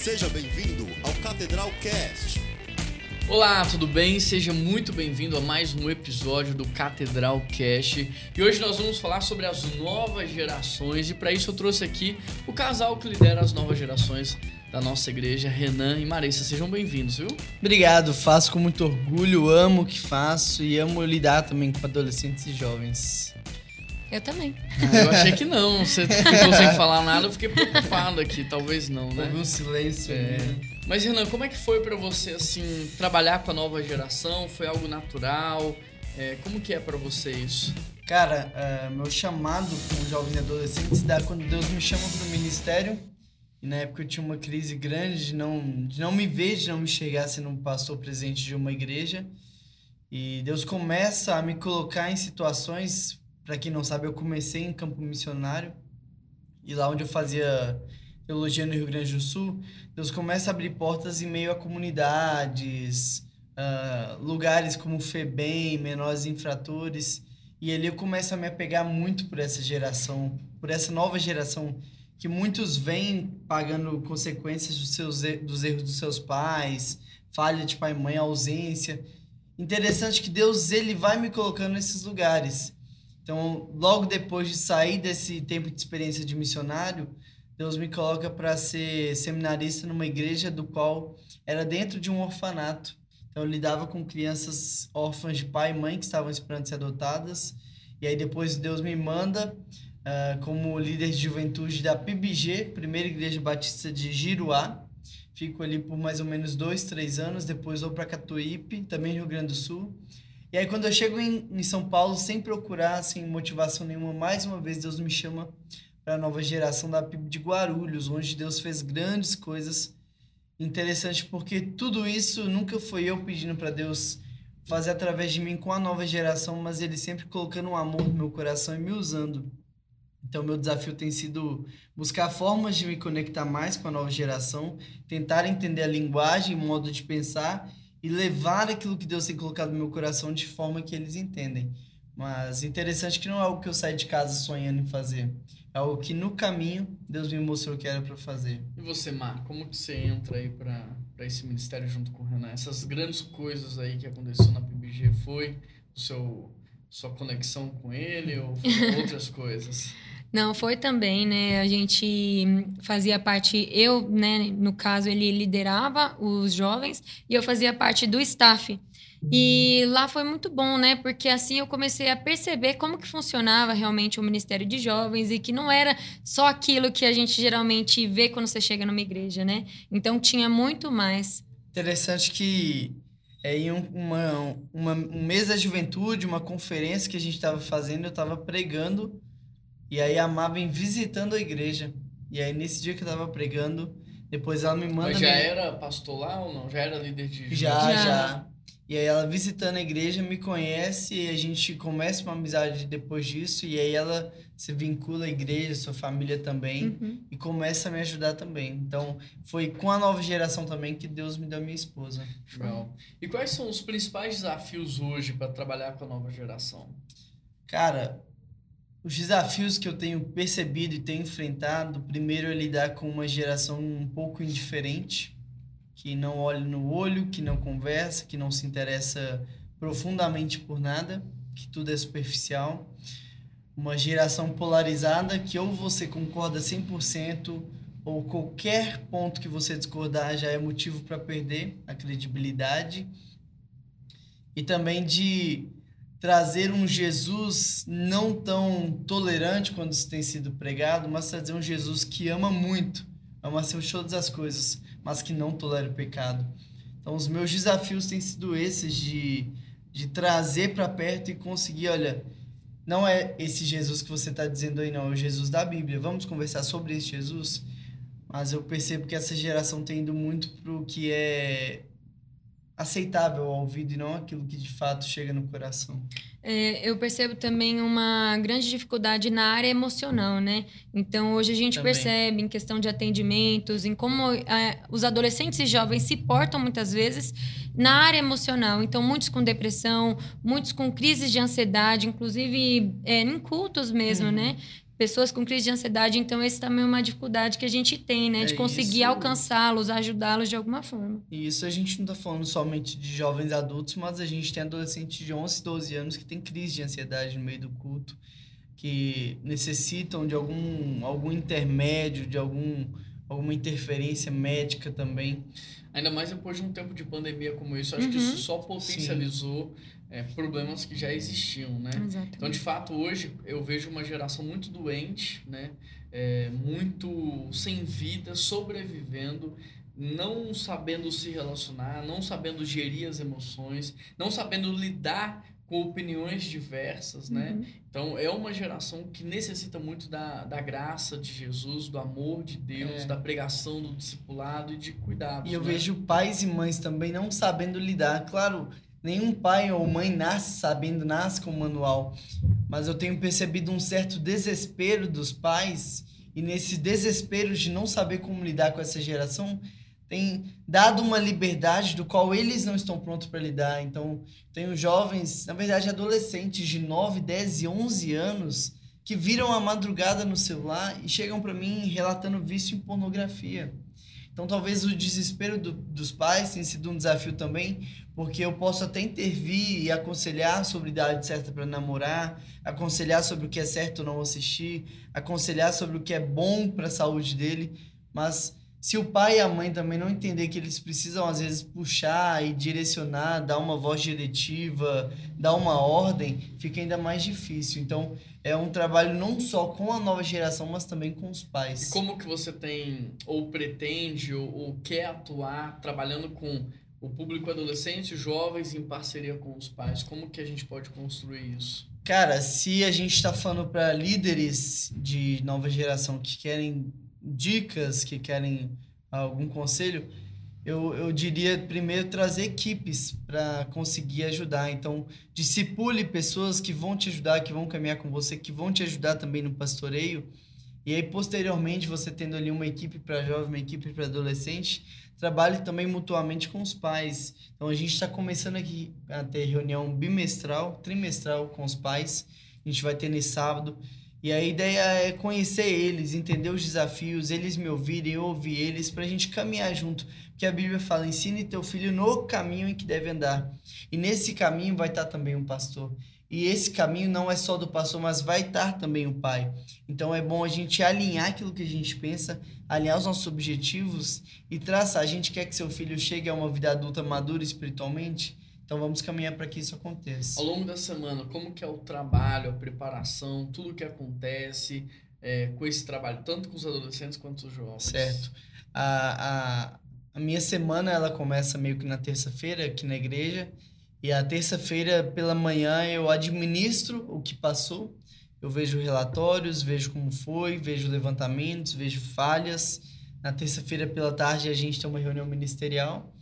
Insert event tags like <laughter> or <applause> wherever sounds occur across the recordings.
Seja bem-vindo ao Catedral Cast. Olá, tudo bem? Seja muito bem-vindo a mais um episódio do Catedral Cast. E hoje nós vamos falar sobre as novas gerações e para isso eu trouxe aqui o casal que lidera as novas gerações da nossa igreja, Renan e Marissa. Sejam bem-vindos, viu? Obrigado, faço com muito orgulho, amo o que faço e amo lidar também com adolescentes e jovens. Eu também. Ah, eu achei que não. Você ficou sem falar nada, eu fiquei preocupado aqui. Talvez não, né? Houve um silêncio. É. né? Mas, Renan, como é que foi pra você, assim, trabalhar com a nova geração? Foi algo natural? É, como que é pra você isso? Cara, é, meu chamado com jovens e adolescentes se dá quando Deus me chama para o ministério. E na época eu tinha uma crise grande de não, de não me ver, de não me enxergar sendo um pastor presente de uma igreja. E Deus começa a me colocar em situações, para quem não sabe, eu comecei em campo missionário. E lá onde eu fazia teologia no Rio Grande do Sul, Deus começa a abrir portas em meio a comunidades, ah, lugares como FEBEM, menores infratores. E ali eu começo a me apegar muito por essa geração, por essa nova geração que muitos vêm pagando consequências dos, seus, dos erros dos seus pais, falha de pai e mãe, ausência. Interessante que Deus ele vai me colocando nesses lugares. Então, logo depois de sair desse tempo de experiência de missionário, Deus me coloca para ser seminarista numa igreja do qual era dentro de um orfanato. Então, eu lidava com crianças órfãs de pai e mãe que estavam esperando ser adotadas. E aí, depois, Deus me manda ah, como líder de juventude da PIBG, Primeira Igreja Batista de Giruá. Fico ali por mais ou menos dois, três anos. Depois vou para Catuípe, também Rio Grande do Sul. E aí, quando eu chego em, em São Paulo, sem procurar, sem motivação nenhuma, mais uma vez Deus me chama para a nova geração da PIB de Guarulhos, onde Deus fez grandes coisas. Interessante porque tudo isso nunca foi eu pedindo para Deus fazer através de mim com a nova geração, mas Ele sempre colocando um amor no meu coração e me usando. Então, meu desafio tem sido buscar formas de me conectar mais com a nova geração, tentar entender a linguagem, modo de pensar e levar aquilo que Deus tem colocado no meu coração de forma que eles entendem. Mas interessante que não é algo que eu saio de casa sonhando em fazer. É algo que no caminho Deus me mostrou que era para fazer. E você, Mar, como que você entra aí pra esse ministério junto com o Renan? Essas grandes coisas aí que aconteceu na PBG, foi o seu, sua conexão com ele ou <laughs> outras coisas? Não, foi também, né? A gente fazia parte, eu, né, no caso, ele liderava os jovens e eu fazia parte do staff. E lá foi muito bom, né? Porque assim eu comecei a perceber como que funcionava realmente o Ministério de Jovens e que não era só aquilo que a gente geralmente vê quando você chega numa igreja, né? Então tinha muito mais. Interessante que é, em um, uma, uma, um mês da juventude, uma conferência que a gente estava fazendo, eu estava pregando, e aí a Má vem visitando a igreja. E aí nesse dia que eu estava pregando, depois ela me manda. Mas já me- era pastor lá ou não? Já era líder de Já, Já. já. E aí ela visitando a igreja me conhece e a gente começa uma amizade depois disso. E aí ela se vincula à igreja, sua família também, Uhum. e começa a me ajudar também. Então foi com a nova geração também que Deus me deu minha esposa. Legal. E quais são os principais desafios hoje para trabalhar com a nova geração? Cara, os desafios que eu tenho percebido e tenho enfrentado, primeiro é lidar com uma geração um pouco indiferente, que não olha no olho, que não conversa, que não se interessa profundamente por nada, que tudo é superficial. Uma geração polarizada que ou você concorda 100% ou qualquer ponto que você discordar já é motivo para perder a credibilidade. E também de trazer um Jesus não tão tolerante quando isso tem sido pregado, mas trazer um Jesus que ama muito, ama acima de todas as coisas, mas que não tolera o pecado. Então, os meus desafios têm sido esses de, de trazer para perto e conseguir, olha, não é esse Jesus que você está dizendo aí, não, é o Jesus da Bíblia. Vamos conversar sobre esse Jesus? Mas eu percebo que essa geração tem ido muito para o que é aceitável ao ouvido e não aquilo que de fato chega no coração. É, eu percebo também uma grande dificuldade na área emocional, né? Então, hoje a gente Também. percebe em questão de atendimentos, em como é, os adolescentes e jovens se portam muitas vezes na área emocional. Então, muitos com depressão, muitos com crises de ansiedade, inclusive é, em cultos mesmo, Uhum. né? Pessoas com crise de ansiedade. Então, esse também é uma dificuldade que a gente tem, né? É de conseguir alcançá-los, ajudá-los de alguma forma. E isso a gente não tá falando somente de jovens adultos, mas a gente tem adolescentes de 11, 12 anos que tem crise de ansiedade no meio do culto, que necessitam de algum, algum intermédio, de algum, alguma interferência médica também. Ainda mais depois de um tempo de pandemia como isso, acho que Uhum. isso só potencializou é, problemas que já existiam, né? Exato. Então, de fato, hoje eu vejo uma geração muito doente, né? É, muito sem vida, sobrevivendo, não sabendo se relacionar, não sabendo gerir as emoções, não sabendo lidar com opiniões diversas, né? Uhum. Então, é uma geração que necessita muito da, da graça de Jesus, do amor de Deus, É. da pregação do discipulado e de cuidados. E eu né? vejo pais e mães também não sabendo lidar. Claro, nenhum pai ou mãe nasce sabendo, nasce com o manual. Mas eu tenho percebido um certo desespero dos pais. E nesse desespero de não saber como lidar com essa geração, tem dado uma liberdade do qual eles não estão prontos para lidar. Então, tenho jovens, na verdade, adolescentes de 9, 10 e 11 anos que viram a madrugada no celular e chegam para mim relatando vício em pornografia. Então, talvez o desespero do- dos pais tenha sido um desafio também, porque eu posso até intervir e aconselhar sobre a idade certa para namorar, aconselhar sobre o que é certo ou não assistir, aconselhar sobre o que é bom para a saúde dele, mas se o pai e a mãe também não entender que eles precisam às vezes puxar e direcionar, dar uma voz diretiva, dar uma ordem, fica ainda mais difícil. Então, é um trabalho não só com a nova geração, mas também com os pais. E como que você tem, ou pretende, ou, ou quer atuar trabalhando com o público adolescente, jovens, em parceria com os pais? Como que a gente pode construir isso? Cara, se a gente está falando para líderes de nova geração que querem dicas, que querem algum conselho, eu, eu diria primeiro trazer equipes para conseguir ajudar. Então, discipule pessoas que vão te ajudar, que vão caminhar com você, que vão te ajudar também no pastoreio. E aí, posteriormente, você tendo ali uma equipe para jovem, uma equipe para adolescente, trabalhe também mutuamente com os pais. Então, a gente está começando aqui a ter reunião bimestral, trimestral com os pais. A gente vai ter nesse sábado. E a ideia é conhecer eles, entender os desafios, eles me ouvirem, eu ouvir eles, para a gente caminhar junto. Porque a Bíblia fala: ensine teu filho no caminho em que deve andar. E nesse caminho vai estar também um pastor. E esse caminho não é só do pastor, mas vai estar também o pai. Então é bom a gente alinhar aquilo que a gente pensa, alinhar os nossos objetivos e traçar. A gente quer que seu filho chegue a uma vida adulta madura espiritualmente, então vamos caminhar para que isso aconteça. Ao longo da semana, como que é o trabalho, a preparação, tudo que acontece é, com esse trabalho, tanto com os adolescentes quanto os jovens? Certo. A, a, a minha semana ela começa meio que na terça-feira aqui na igreja. E a terça-feira pela manhã eu administro o que passou. Eu vejo relatórios, vejo como foi, vejo levantamentos, vejo falhas. Na terça-feira pela tarde a gente tem uma reunião ministerial.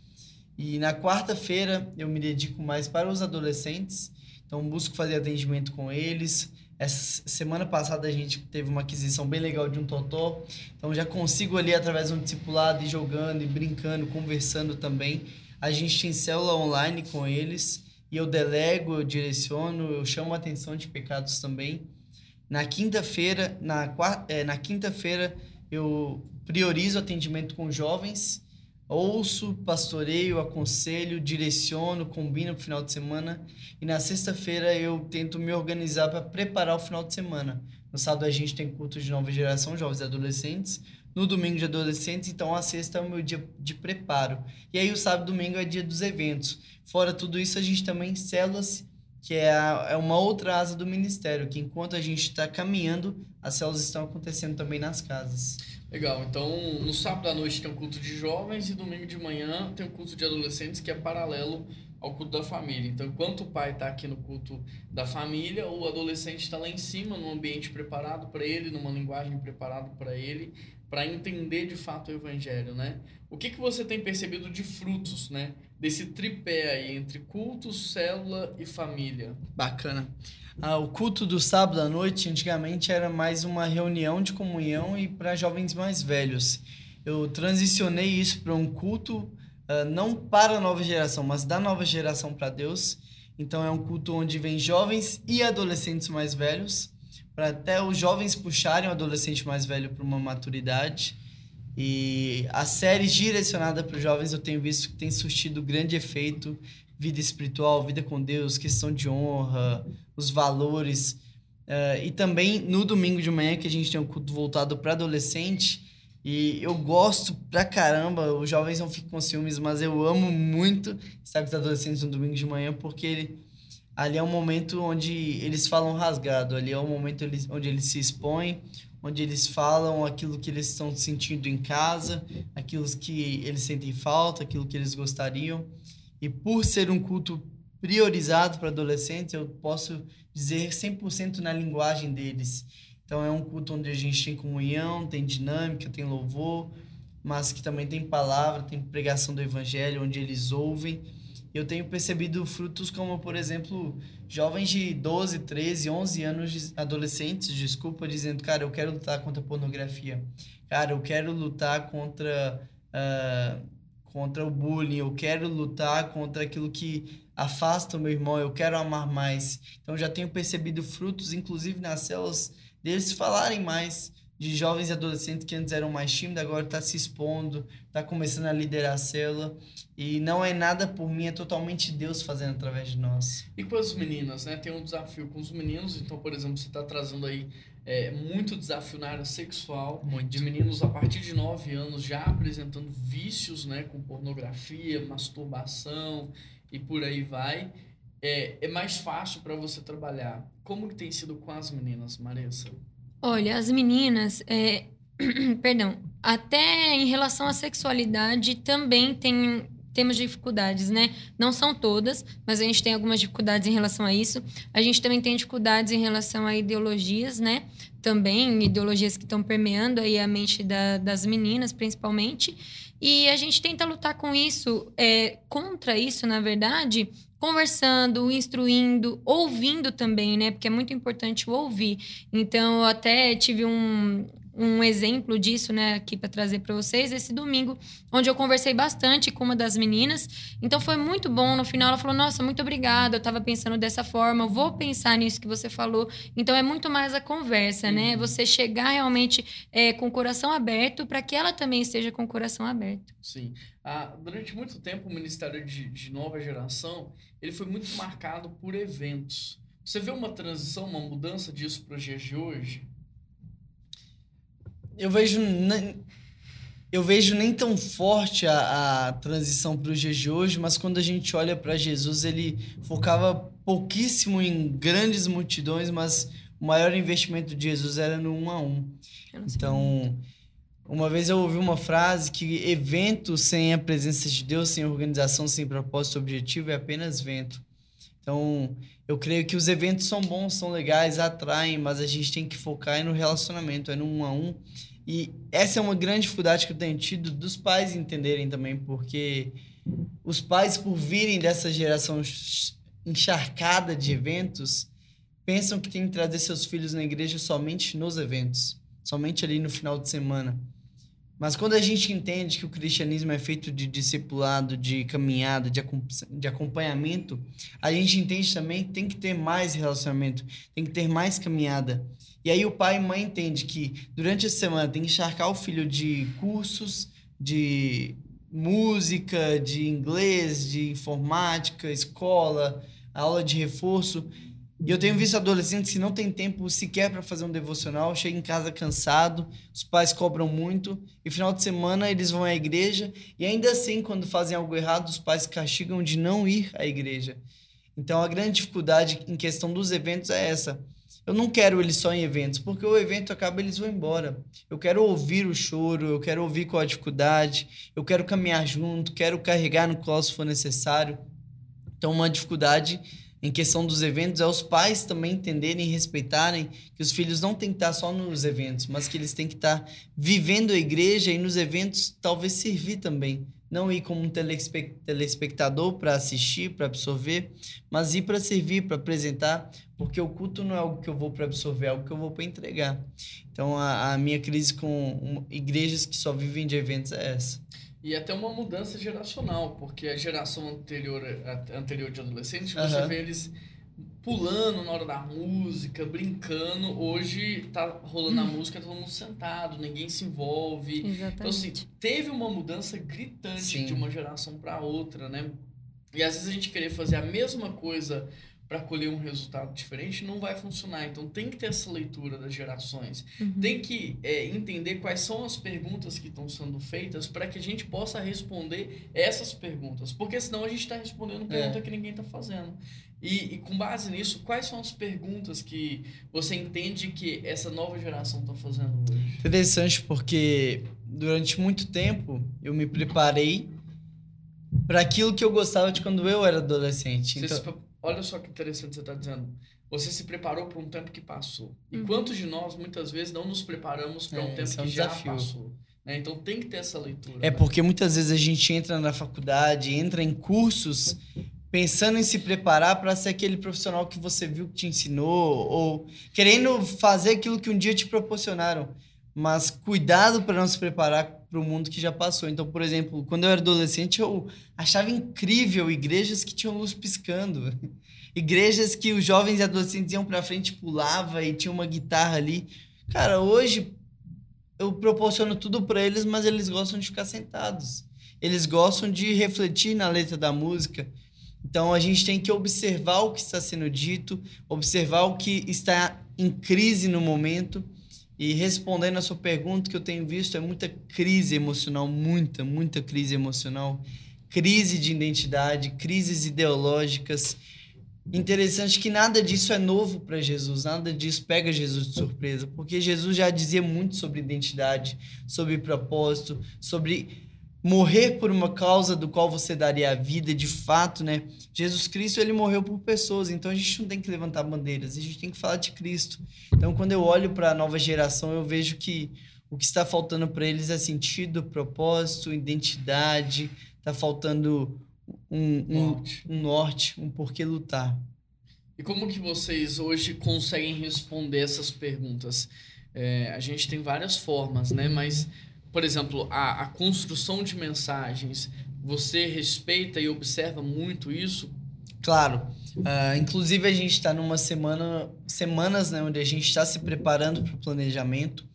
E na quarta-feira eu me dedico mais para os adolescentes. Então busco fazer atendimento com eles. Essa semana passada a gente teve uma aquisição bem legal de um totó. Então já consigo ali através de um discipulado ir jogando e brincando, conversando também. A gente tem célula online com eles e eu delego, eu direciono, eu chamo a atenção de pecados também. Na quinta-feira, na é, na quinta-feira eu priorizo atendimento com jovens, ouço, pastoreio, aconselho, direciono, combino pro final de semana e na sexta-feira eu tento me organizar para preparar o final de semana. No sábado a gente tem culto de nova geração, jovens e adolescentes. No domingo de adolescentes, então a sexta é o meu dia de preparo. E aí o sábado e domingo é dia dos eventos. Fora tudo isso, a gente também células, que é, a, é uma outra asa do ministério, que enquanto a gente está caminhando, as células estão acontecendo também nas casas. Legal, então no sábado à noite tem um culto de jovens e domingo de manhã tem um culto de adolescentes que é paralelo ao culto da família. Então, enquanto o pai está aqui no culto da família, o adolescente está lá em cima, num ambiente preparado para ele, numa linguagem preparada para ele, para entender de fato o evangelho, né? O que, que você tem percebido de frutos, né? Desse tripé aí entre culto, célula e família. Bacana. Ah, o culto do sábado à noite, antigamente, era mais uma reunião de comunhão e para jovens mais velhos. Eu transicionei isso para um culto, ah, não para a nova geração, mas da nova geração para Deus. Então, é um culto onde vem jovens e adolescentes mais velhos, para até os jovens puxarem o adolescente mais velho para uma maturidade. E a série direcionada para os jovens eu tenho visto que tem surtido grande efeito. Vida espiritual, vida com Deus, questão de honra, os valores. Uh, e também no domingo de manhã, que a gente tem um culto voltado para adolescente. E eu gosto pra caramba, os jovens não ficam com ciúmes, mas eu amo muito estar com os adolescentes no domingo de manhã, porque ele, ali é um momento onde eles falam rasgado, ali é um momento onde eles se expõem, onde eles falam aquilo que eles estão sentindo em casa, aquilo que eles sentem falta, aquilo que eles gostariam. E por ser um culto priorizado para adolescentes, eu posso dizer 100% na linguagem deles. Então é um culto onde a gente tem comunhão, tem dinâmica, tem louvor, mas que também tem palavra, tem pregação do evangelho, onde eles ouvem. Eu tenho percebido frutos como, por exemplo, jovens de 12, 13, 11 anos, adolescentes, desculpa, dizendo, cara, eu quero lutar contra a pornografia. Cara, eu quero lutar contra, uh, contra o bullying, eu quero lutar contra aquilo que afasta o meu irmão, eu quero amar mais. Então, já tenho percebido frutos, inclusive nas células, deles falarem mais de jovens e adolescentes que antes eram mais tímidos, agora está se expondo, está começando a liderar a célula. E não é nada por mim, é totalmente Deus fazendo através de nós. E com as meninas, né? Tem um desafio com os meninos, então, por exemplo, você está trazendo aí é, muito desafio na área sexual, muito. de meninos a partir de 9 anos já apresentando vícios, né? Com pornografia, masturbação e por aí vai é, é mais fácil para você trabalhar. Como que tem sido com as meninas, Marissa? Olha, as meninas, é... <clears throat> perdão, até em relação à sexualidade também tem temos dificuldades, né? Não são todas, mas a gente tem algumas dificuldades em relação a isso. A gente também tem dificuldades em relação a ideologias, né? Também ideologias que estão permeando aí a mente da, das meninas, principalmente. E a gente tenta lutar com isso, é, contra isso, na verdade, conversando, instruindo, ouvindo também, né? Porque é muito importante o ouvir. Então, eu até tive um, um exemplo disso, né, aqui para trazer para vocês, esse domingo, onde eu conversei bastante com uma das meninas. Então foi muito bom. No final ela falou: "Nossa, muito obrigada. Eu estava pensando dessa forma. Eu vou pensar nisso que você falou". Então é muito mais a conversa, né? uhum. né? Você chegar realmente é, com o coração aberto para que ela também esteja com o coração aberto. Sim. Ah, durante muito tempo o Ministério de, de Nova Geração ele foi muito marcado por eventos. Você vê uma transição, uma mudança disso para os dias de hoje? Eu vejo eu vejo nem tão forte a, a transição para os dias de hoje, mas quando a gente olha para Jesus, ele focava pouquíssimo em grandes multidões, mas o maior investimento de Jesus era no um a um. Então, uma vez eu ouvi uma frase que evento sem a presença de Deus, sem organização, sem propósito objetivo é apenas vento. Então, eu creio que os eventos são bons, são legais, atraem, mas a gente tem que focar no relacionamento, é no um a um e essa é uma grande dificuldade que eu tenho tido dos pais entenderem também, porque os pais, por virem dessa geração encharcada de eventos, pensam que tem que trazer seus filhos na igreja somente nos eventos, somente ali no final de semana. Mas quando a gente entende que o cristianismo é feito de discipulado, de caminhada, de, acompanhamento, a gente entende também que tem que ter mais relacionamento, tem que ter mais caminhada. E aí o pai e mãe entende que durante a semana tem que encharcar o filho de cursos, de música, de inglês, de informática, escola, aula de reforço. E eu tenho visto adolescentes que não têm tempo sequer para fazer um devocional, chegam em casa cansado, os pais cobram muito, e final de semana eles vão à igreja, e ainda assim, quando fazem algo errado, os pais castigam de não ir à igreja. Então a grande dificuldade em questão dos eventos é essa eu não quero eles só em eventos, porque o evento acaba eles vão embora. Eu quero ouvir o choro, eu quero ouvir qual a dificuldade, eu quero caminhar junto, quero carregar no colo se for necessário. Então, uma dificuldade em questão dos eventos é os pais também entenderem e respeitarem que os filhos não têm que estar só nos eventos, mas que eles têm que estar vivendo a igreja e nos eventos talvez servir também não ir como um telespectador para assistir, para absorver, mas ir para servir, para apresentar, porque o culto não é algo que eu vou para absorver, é algo que eu vou para entregar. Então, a, a, minha crise com igrejas que só vivem de eventos é essa. E até uma mudança geracional, porque a geração anterior, anterior de adolescentes, você vê eles pulando na hora da música, brincando. Hoje tá rolando a <laughs> música, todo mundo sentado, ninguém se envolve. Exatamente. Então, assim, teve uma mudança gritante Sim. de uma geração para outra, né? E às vezes a gente querer fazer a mesma coisa para colher um resultado diferente não vai funcionar. Então tem que ter essa leitura das gerações. Uhum. Tem que é, entender quais são as perguntas que estão sendo feitas para que a gente possa responder essas perguntas. Porque senão a gente está respondendo pergunta que ninguém está fazendo. E, e com base nisso, quais são as perguntas que você entende que essa nova geração está fazendo hoje? Interessante porque durante muito tempo eu me preparei para aquilo que eu gostava de quando eu era adolescente. Você Então, olha só que interessante você está dizendo. Você se preparou para um tempo que passou. E Uhum. quantos de nós, muitas vezes, não nos preparamos para um É, tempo esse é um que já desafio. passou? né? Então tem que ter essa leitura. É né? porque muitas vezes a gente entra na faculdade, entra em cursos pensando em se preparar para ser aquele profissional que você viu que te ensinou ou querendo fazer aquilo que um dia te proporcionaram. Mas cuidado para não se preparar para o mundo que já passou. Então, por exemplo, quando eu era adolescente, eu achava incrível igrejas que tinham luz piscando. Igrejas que os jovens e adolescentes iam para frente, pulava e tinha uma guitarra ali. Cara, hoje eu proporciono tudo para eles, mas eles gostam de ficar sentados. Eles gostam de refletir na letra da música. Então a gente tem que observar o que está sendo dito, observar o que está em crise no momento e respondendo a sua pergunta que eu tenho visto é muita crise emocional, muita, muita crise emocional, crise de identidade, crises ideológicas. Interessante que nada disso é novo para Jesus, nada disso pega Jesus de surpresa, porque Jesus já dizia muito sobre identidade, sobre propósito, sobre morrer por uma causa do qual você daria a vida, de fato, né? Jesus Cristo, ele morreu por pessoas, então a gente não tem que levantar bandeiras, a gente tem que falar de Cristo. Então, quando eu olho para a nova geração, eu vejo que o que está faltando para eles é sentido, propósito, identidade, está faltando um, um, Norte. um norte, um porquê lutar. E como que vocês hoje conseguem responder essas perguntas? É, a gente tem várias formas, né? Mas, por exemplo, a, a construção de mensagens, você respeita e observa muito isso? Claro. Ah, inclusive, a gente está numa semana, semanas né, onde a gente está se preparando para o planejamento.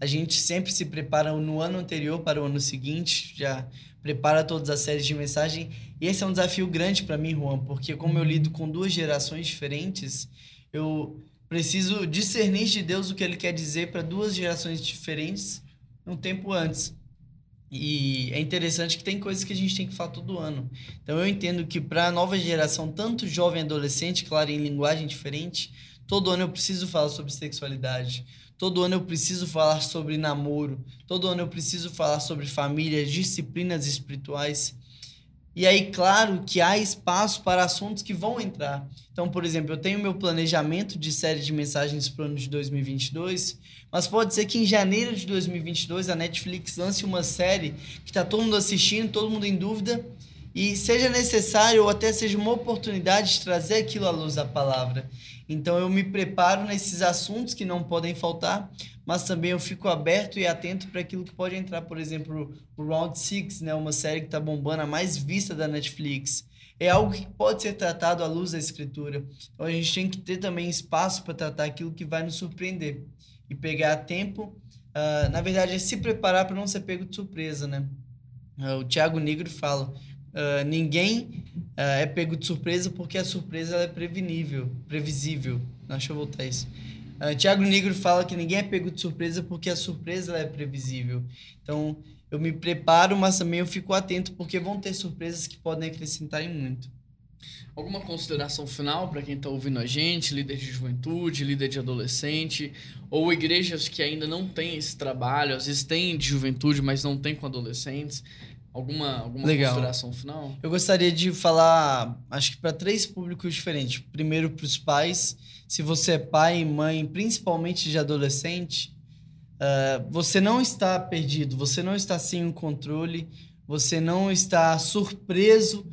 A gente sempre se prepara no ano anterior para o ano seguinte, já prepara todas as séries de mensagem. E esse é um desafio grande para mim, Juan, porque como eu lido com duas gerações diferentes, eu preciso discernir de Deus o que ele quer dizer para duas gerações diferentes um tempo antes. E é interessante que tem coisas que a gente tem que falar todo ano. Então eu entendo que para a nova geração, tanto jovem adolescente, claro, em linguagem diferente, todo ano eu preciso falar sobre sexualidade. Todo ano eu preciso falar sobre namoro. Todo ano eu preciso falar sobre família, disciplinas espirituais. E aí, claro que há espaço para assuntos que vão entrar. Então, por exemplo, eu tenho meu planejamento de série de mensagens para o ano de 2022, mas pode ser que em janeiro de 2022 a Netflix lance uma série que está todo mundo assistindo, todo mundo em dúvida, e seja necessário ou até seja uma oportunidade de trazer aquilo à luz da palavra. Então eu me preparo nesses assuntos que não podem faltar, mas também eu fico aberto e atento para aquilo que pode entrar, por exemplo, o Round Six, né, uma série que está bombando, a mais vista da Netflix. É algo que pode ser tratado à luz da escritura. Então a gente tem que ter também espaço para tratar aquilo que vai nos surpreender e pegar tempo. ah, na verdade, é se preparar para não ser pego de surpresa, né? Ah, o Tiago Negro fala: ah, ninguém ah, é pego de surpresa porque a surpresa é prevenível, previsível. Não, deixa eu voltar isso. Uh, Tiago Negro fala que ninguém é pego de surpresa porque a surpresa é previsível. Então, eu me preparo, mas também eu fico atento porque vão ter surpresas que podem acrescentar em muito. Alguma consideração final para quem está ouvindo a gente, líder de juventude, líder de adolescente, ou igrejas que ainda não têm esse trabalho, às vezes têm de juventude, mas não tem com adolescentes? Alguma, alguma Legal. consideração final? Eu gostaria de falar, acho que para três públicos diferentes. Primeiro, para os pais. Se você é pai e mãe, principalmente de adolescente, ah, você não está perdido, você não está sem o controle, você não está surpreso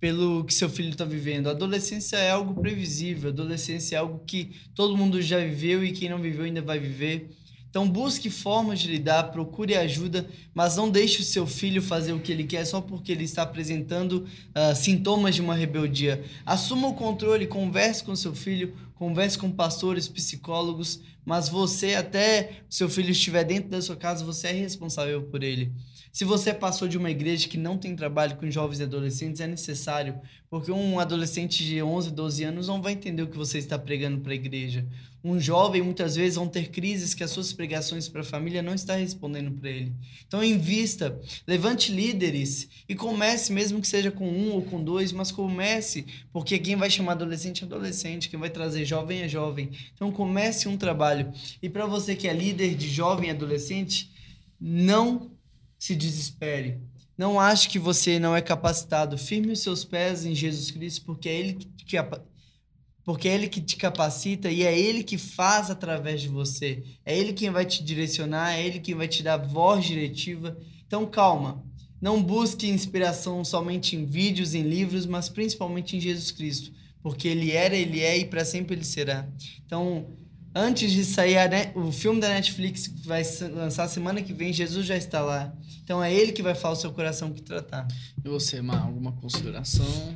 pelo que seu filho está vivendo. A adolescência é algo previsível, a adolescência é algo que todo mundo já viveu e quem não viveu ainda vai viver. Então busque formas de lidar, procure ajuda, mas não deixe o seu filho fazer o que ele quer só porque ele está apresentando uh, sintomas de uma rebeldia. Assuma o controle, converse com seu filho, converse com pastores, psicólogos, mas você, até seu filho estiver dentro da sua casa, você é responsável por ele. Se você passou de uma igreja que não tem trabalho com jovens e adolescentes, é necessário, porque um adolescente de 11, 12 anos não vai entender o que você está pregando para a igreja. Um jovem muitas vezes vão ter crises que as suas pregações para a família não está respondendo para ele. Então invista, levante líderes e comece, mesmo que seja com um ou com dois, mas comece, porque quem vai chamar adolescente é adolescente, quem vai trazer jovem é jovem. Então comece um trabalho. E para você que é líder de jovem adolescente, não se desespere. Não ache que você não é capacitado. Firme os seus pés em Jesus Cristo, porque é Ele que te, porque é Ele que te capacita e é Ele que faz através de você. É Ele quem vai te direcionar, é Ele quem vai te dar voz diretiva. Então, calma. Não busque inspiração somente em vídeos, em livros, mas principalmente em Jesus Cristo. Porque Ele era, Ele é e para sempre Ele será. Então, antes de sair o filme da Netflix que vai lançar semana que vem, Jesus já está lá. Então é ele que vai falar o seu coração que tratar. E você, Mar, alguma consideração?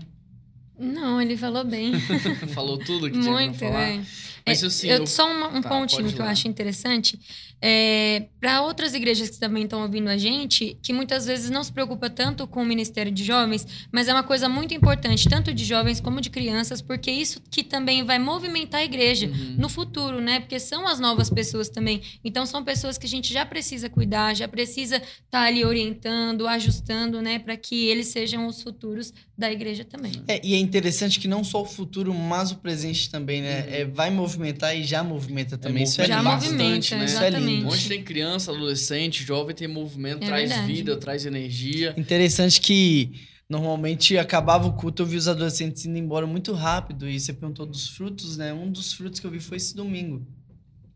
Não, ele falou bem. <laughs> falou tudo que tinha Muito, pra falar. É. Mas, assim, eu, eu, só um, um tá, pontinho que eu acho interessante. É, para outras igrejas que também estão ouvindo a gente, que muitas vezes não se preocupa tanto com o ministério de jovens, mas é uma coisa muito importante, tanto de jovens como de crianças, porque isso que também vai movimentar a igreja uhum. no futuro, né? Porque são as novas pessoas também. Então são pessoas que a gente já precisa cuidar, já precisa estar tá ali orientando, ajustando, né, para que eles sejam os futuros da igreja também. É, e é interessante que não só o futuro, mas o presente também, né? Uhum. É, vai movimentar e já movimenta é também. É, isso é já movimenta, né? Isso é lindo. Onde tem criança, adolescente, jovem, tem movimento, é traz verdade. vida, traz energia. Interessante que normalmente acabava o culto, eu vi os adolescentes indo embora muito rápido. E você perguntou dos frutos, né? Um dos frutos que eu vi foi esse domingo.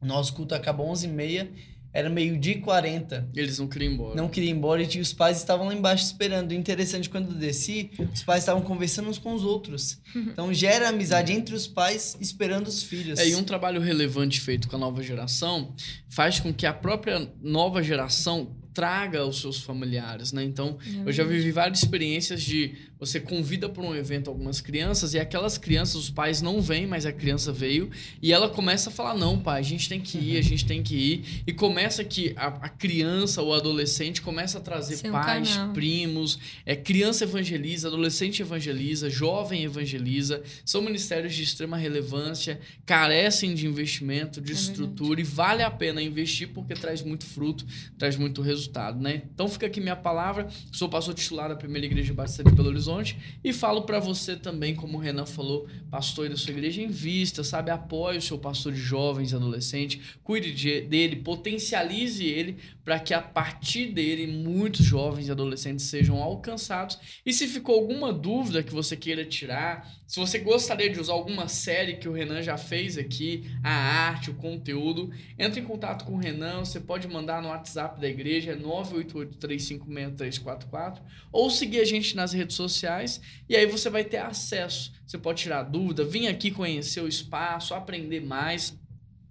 Nosso culto acabou 11h30 era meio-dia e 40. Eles não queriam ir embora. Não queriam ir embora e os pais estavam lá embaixo esperando. O interessante, quando eu desci, os pais estavam conversando uns com os outros. <laughs> Então gera amizade entre os pais esperando os filhos. É, e um trabalho relevante feito com a nova geração faz com que a própria nova geração traga os seus familiares, né? Então, é eu já vivi várias experiências de você convida para um evento algumas crianças e aquelas crianças, os pais não vêm, mas a criança veio e ela começa a falar: não, pai, a gente tem que ir, a gente tem que ir. E começa que a, a criança ou adolescente começa a trazer Seu pais, canal. primos, é, criança evangeliza, adolescente evangeliza, jovem evangeliza. São ministérios de extrema relevância, carecem de investimento, de é estrutura verdade. e vale a pena investir porque traz muito fruto, traz muito resultado, né? Então fica aqui minha palavra. Sou pastor titular da Primeira Igreja Batista de Belo Horizonte. E falo para você também, como o Renan falou, pastor da sua igreja, invista, sabe? Apoie o seu pastor de jovens e adolescentes, cuide de, dele, potencialize ele para que a partir dele muitos jovens e adolescentes sejam alcançados. E se ficou alguma dúvida que você queira tirar, se você gostaria de usar alguma série que o Renan já fez aqui, a arte, o conteúdo, entre em contato com o Renan, você pode mandar no WhatsApp da igreja, é 988356344, ou seguir a gente nas redes sociais, e aí você vai ter acesso. Você pode tirar dúvida, vir aqui conhecer o espaço, aprender mais.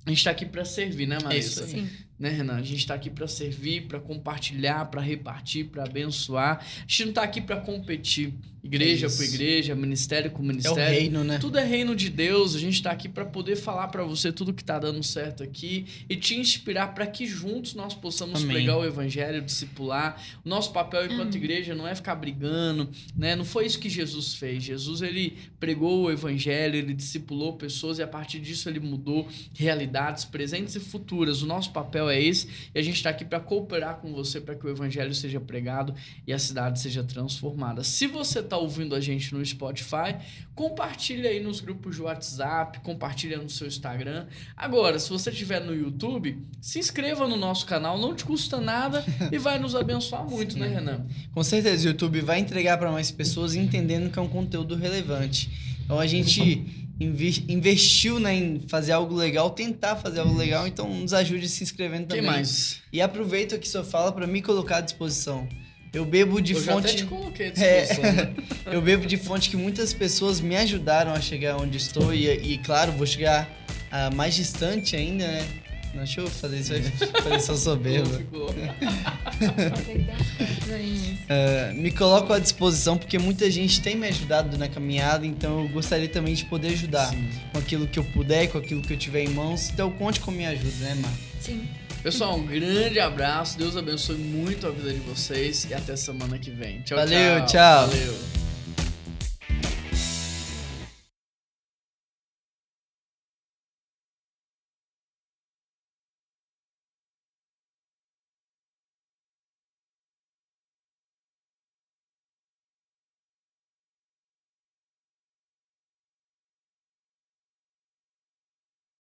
A gente está aqui para servir, né, Marisa? Sim né, Renan? A gente está aqui para servir, para compartilhar, para repartir, para abençoar. A gente não está aqui para competir. Igreja é por igreja, ministério com ministério. É o reino, né? Tudo é reino de Deus. A gente está aqui para poder falar para você tudo que está dando certo aqui e te inspirar para que juntos nós possamos Amém. pregar o evangelho, discipular. O nosso papel enquanto igreja não é ficar brigando, né? Não foi isso que Jesus fez. Jesus ele pregou o evangelho, ele discipulou pessoas e a partir disso ele mudou realidades presentes e futuras. O nosso papel é esse e a gente está aqui para cooperar com você para que o evangelho seja pregado e a cidade seja transformada. Se você está ouvindo a gente no Spotify, compartilha aí nos grupos de WhatsApp, compartilha no seu Instagram. Agora, se você estiver no YouTube, se inscreva no nosso canal, não te custa nada e vai nos abençoar muito, né, Sim. né, Renan? Com certeza, o YouTube vai entregar para mais pessoas entendendo que é um conteúdo relevante. Então a gente investiu né, em fazer algo legal, tentar fazer algo legal, então nos ajude se inscrevendo também. Quem mais? E aproveito aqui sua fala para me colocar à disposição. Eu bebo de eu fonte. Já até te coloquei à <laughs> disposição. É... Né? <laughs> eu bebo de fonte que muitas pessoas me ajudaram a chegar onde estou e, e claro, vou chegar uh, mais distante ainda, né? Não, deixa eu fazer isso aí. Parecer soberba. É, me coloco à disposição porque muita gente tem me ajudado na caminhada, então eu gostaria também de poder ajudar Sim. com aquilo que eu puder, com aquilo que eu tiver em mãos. Então conte com a minha ajuda, né, Mar? Sim. Pessoal, um grande abraço. Deus abençoe muito a vida de vocês e até semana que vem. Tchau, Valeu, tchau. tchau. Valeu.